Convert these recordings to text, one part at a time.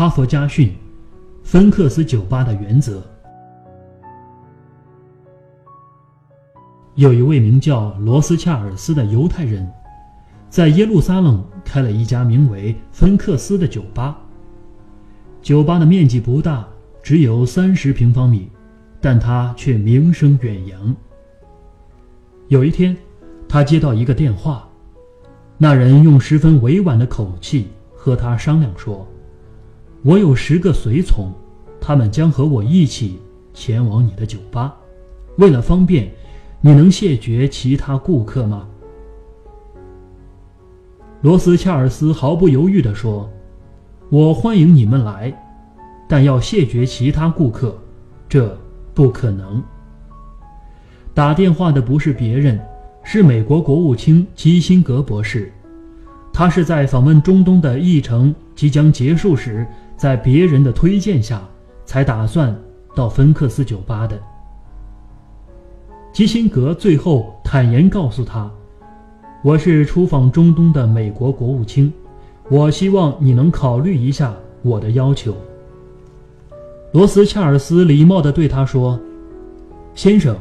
哈佛家训，芬克斯酒吧的原则。有一位名叫罗斯恰尔斯的犹太人，在耶路撒冷开了一家名为芬克斯的酒吧。酒吧的面积不大，只有三十平方米，但他却名声远扬。有一天，他接到一个电话，那人用十分委婉的口气和他商量说：“我有十个随从，他们将和我一起前往你的酒吧。为了方便，你能谢绝其他顾客吗？”罗斯恰尔斯毫不犹豫地说。我欢迎你们来，但要谢绝其他顾客，这不可能。打电话的不是别人，是美国国务卿基辛格博士。他是在访问中东的议程即将结束时，在别人的推荐下，才打算到芬克斯酒吧的。基辛格最后坦言告诉他：“我是出访中东的美国国务卿。”我希望你能考虑一下我的要求。罗斯恰尔斯礼貌地对他说：“先生，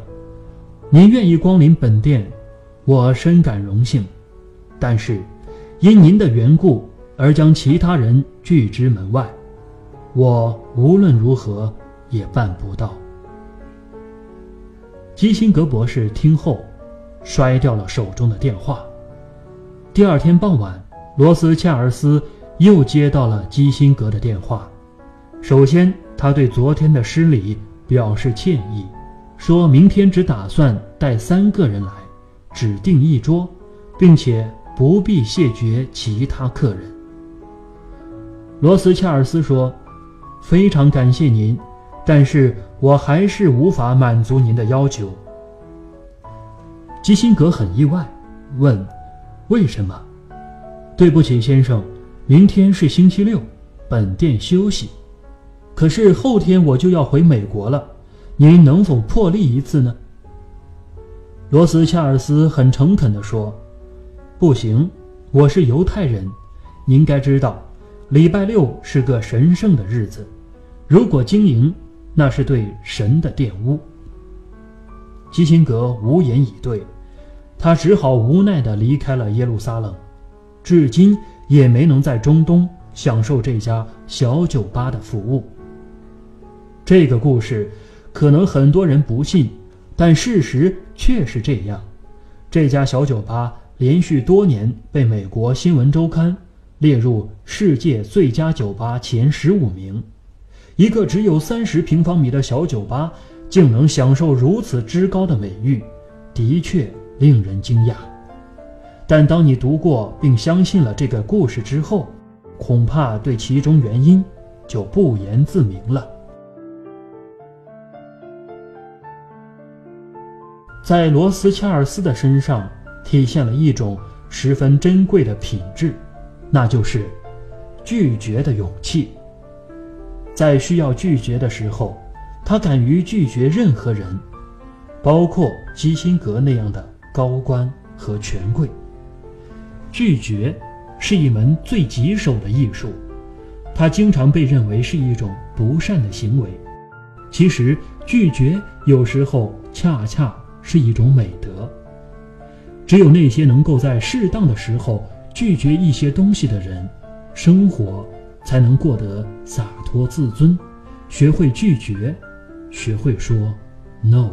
您愿意光临本店，我深感荣幸。但是，因您的缘故而将其他人拒之门外，我无论如何也办不到。”基辛格博士听后，摔掉了手中的电话。第二天傍晚。罗斯恰尔斯又接到了基辛格的电话。首先，他对昨天的失礼表示歉意，说明天只打算带三个人来，指定一桌，并且不必谢绝其他客人。罗斯恰尔斯说：“非常感谢您，但是我还是无法满足您的要求。”基辛格很意外，问：“为什么？”对不起，先生，明天是星期六，本店休息。可是后天我就要回美国了，您能否破例一次呢？罗斯恰尔斯很诚恳地说：“不行，我是犹太人，您该知道，礼拜六是个神圣的日子，如果经营，那是对神的玷污。”基辛格无言以对，他只好无奈地离开了耶路撒冷。至今也没能在中东享受这家小酒吧的服务。这个故事可能很多人不信，但事实却是这样。这家小酒吧连续多年被美国新闻周刊列入世界最佳酒吧前十五名。一个只有三十平方米的小酒吧竟能享受如此之高的美誉，的确令人惊讶。但当你读过并相信了这个故事之后，恐怕对其中原因就不言自明了。在罗斯恰尔斯的身上体现了一种十分珍贵的品质，那就是拒绝的勇气。在需要拒绝的时候，他敢于拒绝任何人，包括基辛格那样的高官和权贵。拒绝是一门最棘手的艺术，它经常被认为是一种不善的行为。其实，拒绝有时候恰恰是一种美德。只有那些能够在适当的时候拒绝一些东西的人，生活才能过得洒脱自尊，学会拒绝，学会说 “no”。